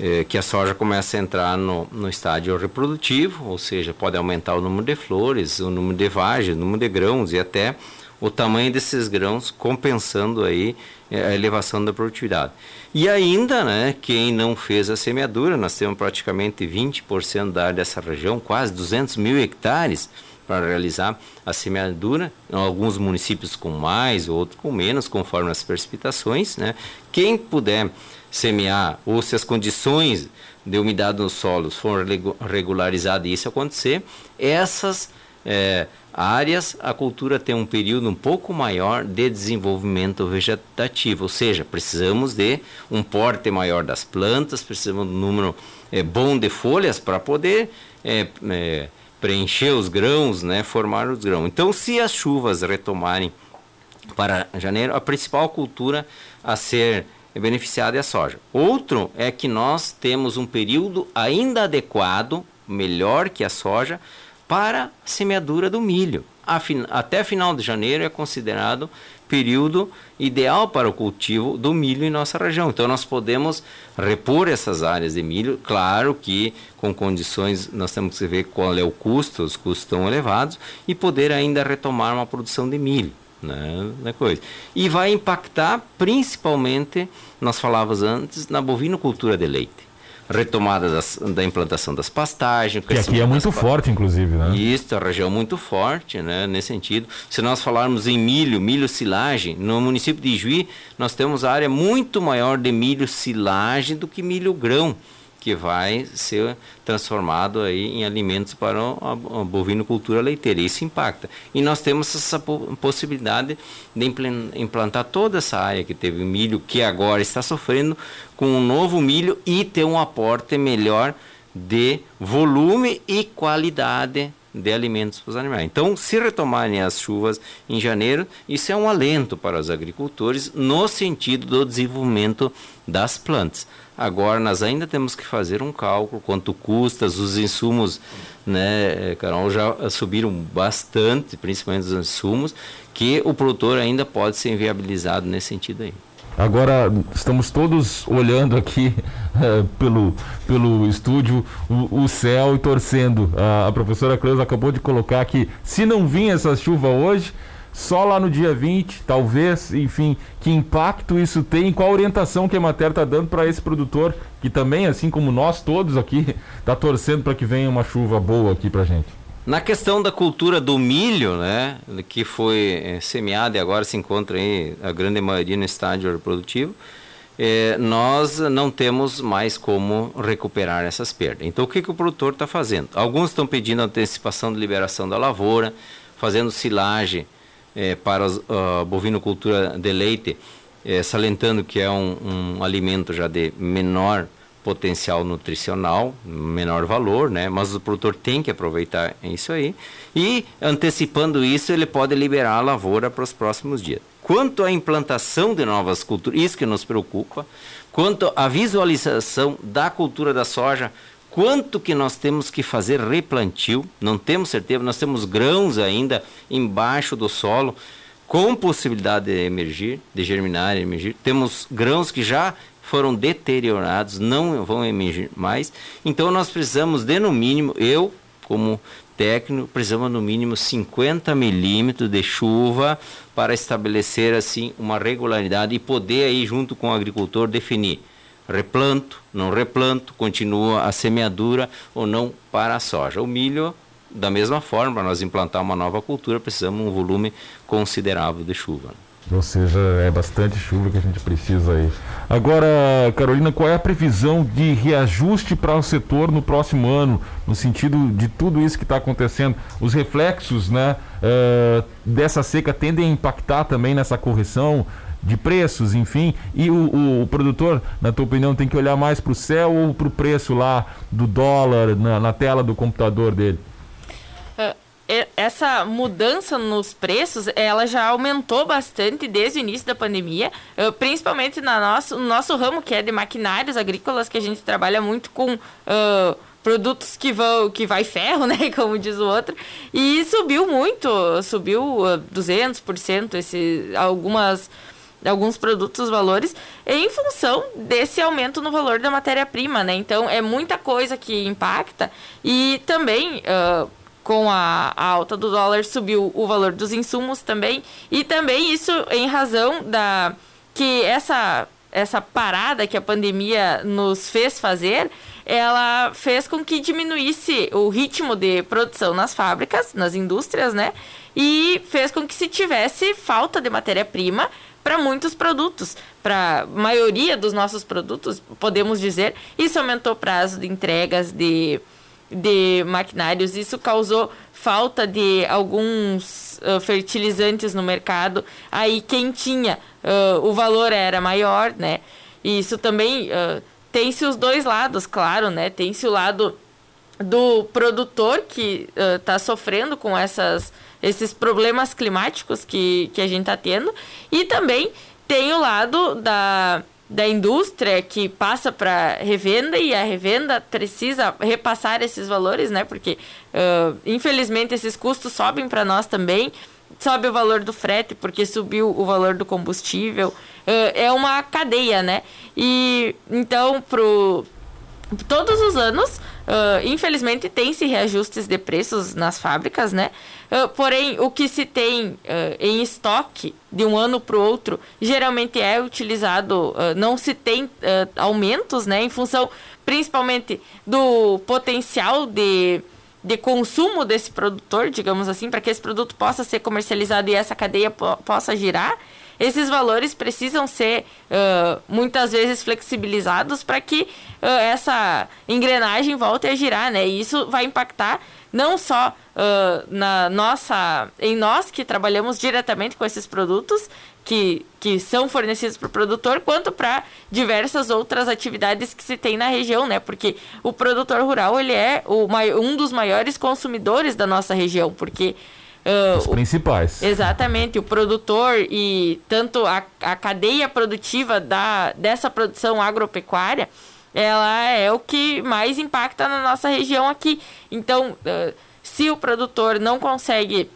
eh, que a soja começa a entrar no, no estágio reprodutivo, ou seja, pode aumentar o número de flores, o número de vagens, o número de grãos e até o tamanho desses grãos, compensando aí eh, a elevação da produtividade. E ainda, né, quem não fez a semeadura, nós temos praticamente 20% da área dessa região, quase 200 mil hectares, para realizar a semeadura, em alguns municípios com mais, outros com menos, conforme as precipitações. Né? Quem puder semear, ou se as condições de umidade nos solos forem regularizadas e isso acontecer, essas é, áreas a cultura tem um período um pouco maior de desenvolvimento vegetativo, ou seja, precisamos de um porte maior das plantas, precisamos de um número é, bom de folhas para poder é, é preencher os grãos, né, formar os grãos. Então, se as chuvas retomarem para janeiro, a principal cultura a ser beneficiada é a soja. Outro é que nós temos um período ainda adequado, melhor que a soja, para a semeadura do milho. Até final de janeiro é considerado período ideal para o cultivo do milho em nossa região. Então nós podemos repor essas áreas de milho, claro que com condições nós temos que ver qual é o custo, os custos estão elevados e poder ainda retomar uma produção de milho. Né, né coisa. E vai impactar principalmente, nós falávamos antes, na bovinocultura de leite retomada das, da implantação das pastagens. Que aqui é muito forte, inclusive, né? Isso, a região muito forte, né? Nesse sentido. Se nós falarmos em milho, milho silagem, no município de Juí, nós temos área muito maior de milho silagem do que milho grão que vai ser transformado aí em alimentos para a, bovinocultura leiteira. Isso impacta. E nós temos essa possibilidade de implantar toda essa área que teve milho, que agora está sofrendo com um novo milho e ter um aporte melhor de volume e qualidade de alimentos para os animais. Então, se retomarem as chuvas em janeiro, isso é um alento para os agricultores no sentido do desenvolvimento das plantas. Agora, nós ainda temos que fazer um cálculo quanto custa, os insumos, né, Carol, já subiram bastante, principalmente os insumos, que o produtor ainda pode ser inviabilizado nesse sentido aí. Agora estamos todos olhando aqui é, [laughs] pelo, pelo estúdio o, o, céu e torcendo. A, a professora Cleusa acabou de colocar que se não vir essa chuva hoje, só lá no dia 20, talvez, enfim, que impacto isso tem, qual orientação que a Mater está dando para esse produtor, que também, assim como nós todos aqui, está [laughs] torcendo para que venha uma chuva boa aqui para gente. Na questão da cultura do milho, né, que foi semeado e agora se encontra aí a grande maioria no estágio reprodutivo, é, nós não temos mais como recuperar essas perdas. Então, o que, que o produtor está fazendo? Alguns estão pedindo antecipação de liberação da lavoura, fazendo silagem é, para a bovinocultura de leite, salientando que é um, um alimento já de menor potencial nutricional, menor valor, né? Mas o produtor tem que aproveitar isso aí. E antecipando isso, ele pode liberar a lavoura para os próximos dias. Quanto à implantação de novas culturas, isso que nos preocupa. Quanto à visualização da cultura da soja, quanto que nós temos que fazer replantio, não temos certeza, nós temos grãos ainda embaixo do solo com possibilidade de emergir, de germinar e emergir. Temos grãos que já foram deteriorados, não vão emergir mais. Então nós precisamos de no mínimo, eu como técnico, precisamos no mínimo 50 milímetros de chuva para estabelecer assim uma regularidade e poder aí junto com o agricultor definir replanto, não replanto, continua a semeadura ou não para a soja. O milho da mesma forma, para nós implantar uma nova cultura, precisamos de um volume considerável de chuva. Ou seja, é bastante chuva que a gente precisa aí. Agora, Carolina, qual é a previsão de reajuste para o setor no próximo ano, no sentido de tudo isso que está acontecendo? Os reflexos né, uh, dessa seca tendem a impactar também nessa correção de preços, enfim, e o, o, produtor, na tua opinião, tem que olhar mais para o céu ou para o preço lá do dólar na, na tela do computador dele? essa mudança nos preços, ela já aumentou bastante desde o início da pandemia, principalmente na nosso, no nosso ramo, que é de maquinários agrícolas, que a gente trabalha muito com uh, produtos que vão que vai ferro, [laughs] né, como diz o outro, e subiu muito, subiu uh, 200% esse algumas alguns produtos, valores, em função desse aumento no valor da matéria-prima, né? Então, é muita coisa que impacta e também uh, com a, a, alta do dólar subiu o valor dos insumos também e também isso em razão da que essa essa parada que a pandemia nos fez fazer ela fez com que diminuísse o ritmo de produção nas fábricas nas indústrias né e fez com que se tivesse falta de matéria-prima para muitos produtos, para maioria dos nossos produtos, podemos dizer. Isso aumentou o prazo de entregas de de maquinários. Isso causou falta de alguns uh, fertilizantes no mercado. Aí quem tinha uh, o valor era maior, né? E isso também uh, tem-se os dois lados, claro, né? Tem-se o lado do produtor que está sofrendo com essas, esses problemas climáticos que, que a gente está tendo. E também tem o lado da da indústria que passa para revenda e a revenda precisa repassar esses valores, né? Porque uh, infelizmente esses custos sobem para nós também. Sobe o valor do frete porque subiu o valor do combustível. Uh, é uma cadeia, né? E então pro todos os anos, uh, infelizmente, tem-se reajustes de preços nas fábricas, né? Uh, porém, o que se tem uh, em estoque de um ano para o outro, geralmente é utilizado, não se tem aumentos, né? Em função, principalmente, do potencial de, de consumo desse produtor, digamos assim, para que esse produto possa ser comercializado e essa cadeia po possa girar esses valores precisam ser uh, muitas vezes flexibilizados para que uh, essa engrenagem volte a girar, né? E isso vai impactar não só uh, na nossa, em nós que trabalhamos diretamente com esses produtos que, que são fornecidos para o produtor, quanto para diversas outras atividades que se tem na região, né? Porque o produtor rural ele é o, um dos maiores consumidores da nossa região, porque Uh, Os principais. Exatamente, o produtor e tanto a, a cadeia produtiva da, dessa produção agropecuária, ela é o que mais impacta na nossa região aqui. Então, uh, se o produtor não consegue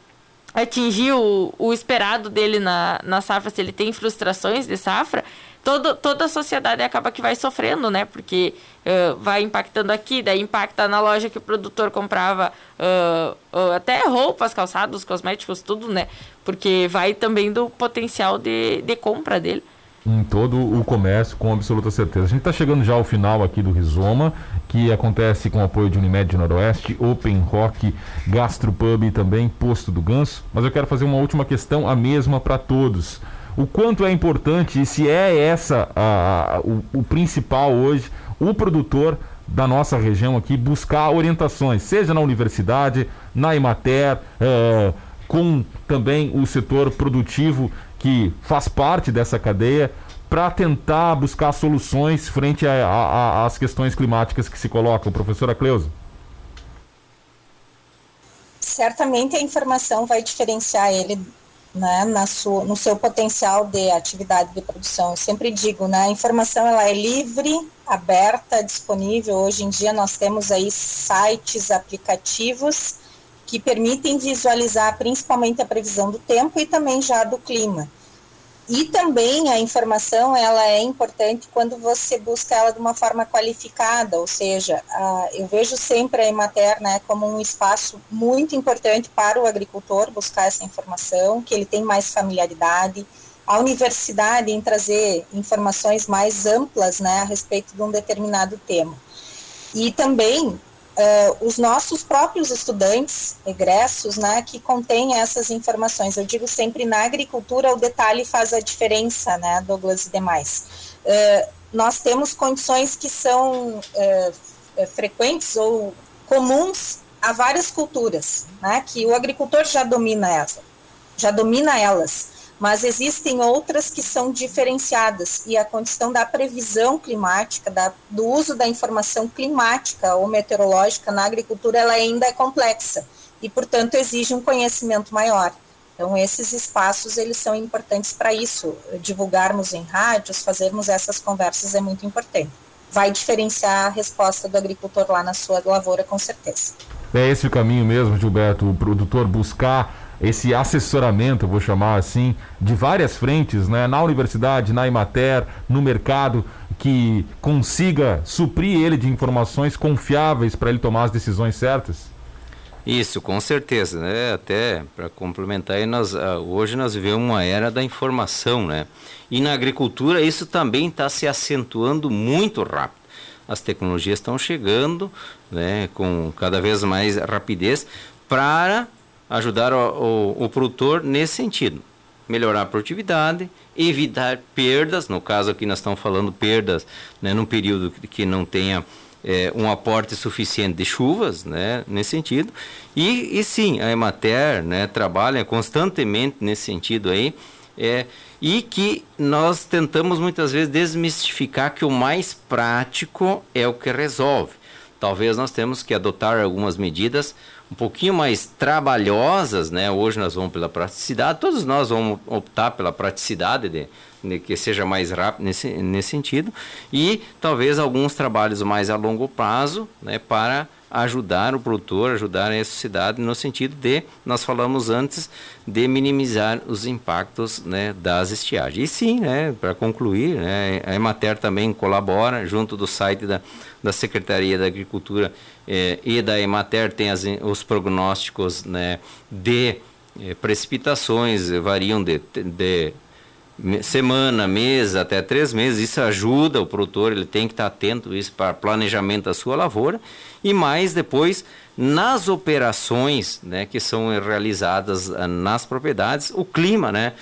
atingir o, o esperado dele na, na safra, se ele tem frustrações de safra, todo, toda a sociedade acaba que vai sofrendo, né? Porque uh, vai impactando aqui, daí impacta na loja que o produtor comprava uh, uh, até roupas, calçados, cosméticos, tudo, né? Porque vai também do potencial de, de compra dele em todo o comércio, com absoluta certeza. A gente está chegando já ao final aqui do Rizoma, que acontece com o apoio de Unimed Noroeste, Open Rock, Gastropub e também Posto do Ganso. Mas eu quero fazer uma última questão, a mesma para todos o quanto é importante e se é essa a, a, o, o principal hoje, o produtor da nossa região aqui buscar orientações, seja na universidade, na Imater, uh, com também o setor produtivo que faz parte dessa cadeia, para tentar buscar soluções frente às questões climáticas que se colocam. Professora Cleusa. Certamente a informação vai diferenciar ele né, na sua, no seu potencial de atividade de produção. Eu sempre digo, né, a informação ela é livre, aberta, disponível. Hoje em dia nós temos aí sites, aplicativos que permitem visualizar principalmente a previsão do tempo e também já do clima. E também a informação ela é importante quando você busca ela de uma forma qualificada, ou seja, a, eu vejo sempre a Emater né, como um espaço muito importante para o agricultor buscar essa informação, que ele tem mais familiaridade, a universidade em trazer informações mais amplas né, a respeito de um determinado tema. E também uh, os nossos próprios estudantes, egressos, né, que contêm essas informações. Eu digo sempre, na agricultura, o detalhe faz a diferença, né, Douglas e demais. Uh, nós temos condições que são uh, frequentes ou comuns a várias culturas, né, que o agricultor já domina essa, já domina elas mas existem outras que são diferenciadas e a condição da previsão climática, da, do uso da informação climática ou meteorológica na agricultura, ela ainda é complexa e, portanto, exige um conhecimento maior. Então, esses espaços, eles são importantes para isso. Divulgarmos em rádios, fazermos essas conversas é muito importante. Vai diferenciar a resposta do agricultor lá na sua lavoura, com certeza. É esse o caminho mesmo, Gilberto, o produtor buscar esse assessoramento, vou chamar assim, de várias frentes, né, na universidade, na Imater, no mercado, que consiga suprir ele de informações confiáveis para ele tomar as decisões certas? Isso, com certeza, né? Até para complementar, nós, ah, hoje nós vivemos uma era da informação, né? E na agricultura isso também está se acentuando muito rápido. As tecnologias estão chegando, né, com cada vez mais rapidez para ajudar o, o, o produtor nesse sentido. Melhorar a produtividade, evitar perdas, no caso aqui nós estamos falando perdas né, num período que não tenha é, um aporte suficiente de chuvas, né, nesse sentido. E, e sim, a Emater né, trabalha constantemente nesse sentido aí, é, e que nós tentamos muitas vezes desmistificar que o mais prático é o que resolve. Talvez nós temos que adotar algumas medidas um pouquinho mais trabalhosas, né? Hoje nós vamos pela praticidade, todos nós vamos optar pela praticidade de, de, que seja mais rápido nesse, nesse sentido e talvez alguns trabalhos mais a longo prazo, né? Para ajudar o produtor, ajudar a sociedade no sentido de, nós falamos antes, de minimizar os impactos né, das estiagens. E sim, né, para concluir, né, a Emater também colabora junto do site da, da Secretaria da Agricultura eh, e da Emater tem as, os prognósticos né, de eh, precipitações, variam de, de semana, mês, até três meses. Isso ajuda o produtor, ele tem que estar atento isso para planejamento da sua lavoura. E mais depois, nas operações né, que são realizadas ah, nas propriedades, o clima, né?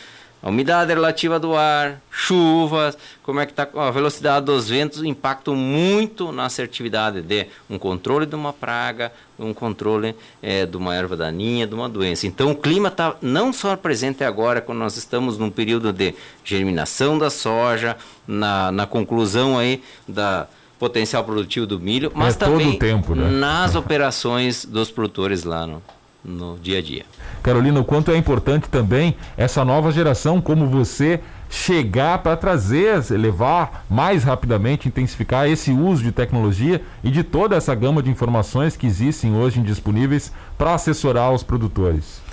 A umidade relativa do ar, chuvas, como é que está a velocidade dos ventos impactam muito na assertividade de um controle de uma praga, um controle é, de uma erva daninha, de uma doença. Então o clima está não só presente agora, quando nós estamos num período de germinação da soja, na, na conclusão aí da potencial produtivo do milho, mas é também tempo, né? nas operações dos produtores lá no, no dia a dia. Carolina, o quanto é importante também essa nova geração, como você chegar para trazer, levar mais rapidamente, intensificar esse uso de tecnologia e de toda essa gama de informações que existem hoje disponíveis para assessorar os produtores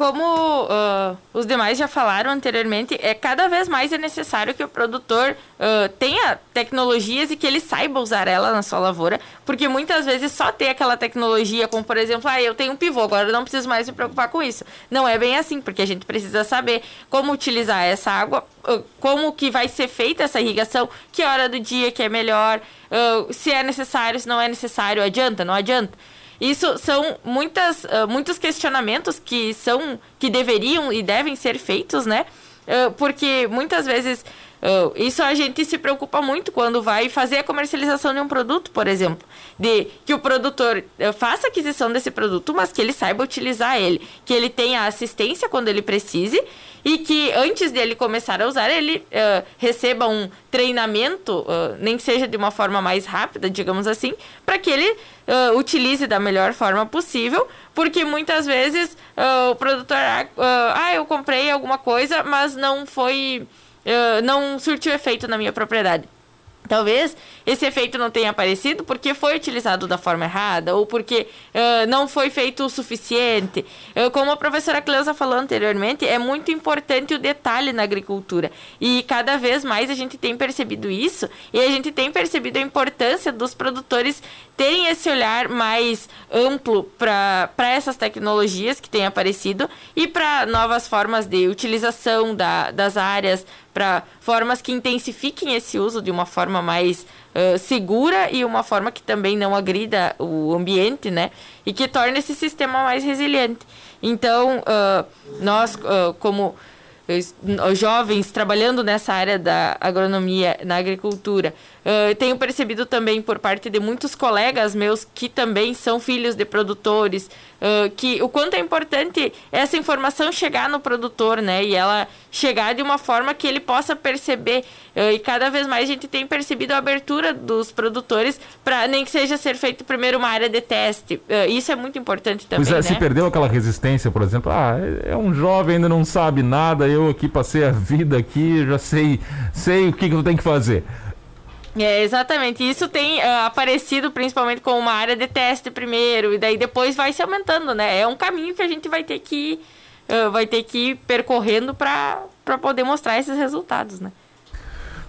como uh, os demais já falaram anteriormente, é cada vez mais é necessário que o produtor uh, tenha tecnologias e que ele saiba usar ela na sua lavoura, porque muitas vezes só ter aquela tecnologia, como por exemplo, ah, eu tenho um pivô, agora eu não preciso mais me preocupar com isso. Não é bem assim, porque a gente precisa saber como utilizar essa água, uh, como que vai ser feita essa irrigação, que hora do dia que é melhor, se é necessário, se não é necessário, adianta, não adianta. Isso são muitas, uh, muitos questionamentos que são que deveriam e devem ser feitos, né? Uh, porque muitas vezes uh, isso a gente se preocupa muito quando vai fazer a comercialização de um produto, por exemplo, de que o produtor faça aquisição desse produto, mas que ele saiba utilizar ele, que ele tenha assistência quando ele precise e que antes dele começar a usar, ele uh, receba um treinamento, uh, nem que seja de uma forma mais rápida, digamos assim, para que ele utilize da melhor forma possível, porque muitas vezes o produtor, ah, eu comprei alguma coisa, mas não foi, não surtiu efeito na minha propriedade. Talvez esse efeito não tenha aparecido porque foi utilizado da forma errada ou porque uh, não foi feito o suficiente. Uh, como a professora Cleusa falou anteriormente, é muito importante o detalhe na agricultura. E cada vez mais a gente tem percebido isso e a gente tem percebido a importância dos produtores terem esse olhar mais amplo para essas tecnologias que têm aparecido e para novas formas de utilização da, das áreas, para formas que intensifiquem esse uso de uma forma mais uh, segura e uma forma que também não agrida o ambiente, né? E que torne esse sistema mais resiliente. Então, uh, nós, uh, como jovens trabalhando nessa área da agronomia, na agricultura, uh, tenho percebido também por parte de muitos colegas meus que também são filhos de produtores, uh, que o quanto é importante essa informação chegar no produtor, né? E ela chegar de uma forma que ele possa perceber. Uh, e cada vez mais a gente tem percebido a abertura dos produtores para nem que seja ser feito primeiro uma área de teste. isso é muito importante também. Pois é, né? se perdeu aquela resistência, por exemplo, ah, é um jovem, ainda não sabe nada, eu aqui passei a vida aqui, já sei, sei o que, que eu tenho que fazer. É, exatamente. Isso tem uh, aparecido principalmente com uma área de teste primeiro, e daí depois vai se aumentando, né? É um caminho que a gente vai ter que, uh, vai ter que ir percorrendo para poder mostrar esses resultados, né?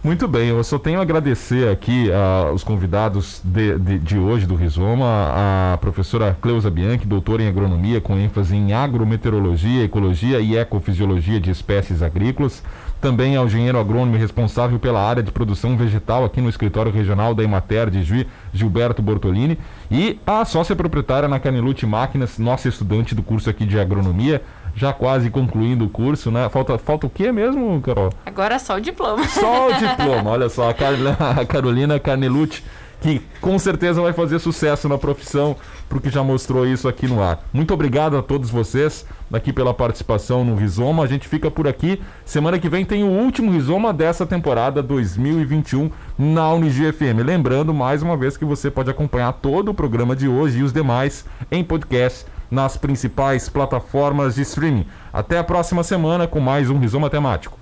Muito bem, eu só tenho a agradecer aqui uh, os convidados de, de, de, hoje do Rizoma, a professora Cleusa Bianchi, doutora em agronomia com ênfase em agrometeorologia, ecologia e ecofisiologia de espécies agrícolas, também ao engenheiro agrônomo responsável pela área de produção vegetal aqui no escritório regional da Emater de Juí, Gilberto Bortolini, e a sócia proprietária na Canelute Máquinas, nossa estudante do curso aqui de agronomia, já quase concluindo o curso, né? Falta, falta o que mesmo, Carol? Agora só o diploma. Só o [laughs] diploma, olha só, a, Car a Carolina Carnelucci, que com certeza vai fazer sucesso na profissão, porque já mostrou isso aqui no ar. Muito obrigado a todos vocês aqui pela participação no Rizoma. A gente fica por aqui. Semana que vem tem o último Rizoma dessa temporada 2021 na Unigi FM. Lembrando mais uma vez que você pode acompanhar todo o programa de hoje e os demais em podcast nas principais plataformas de streaming. Até a próxima semana com mais um Rizoma Temático.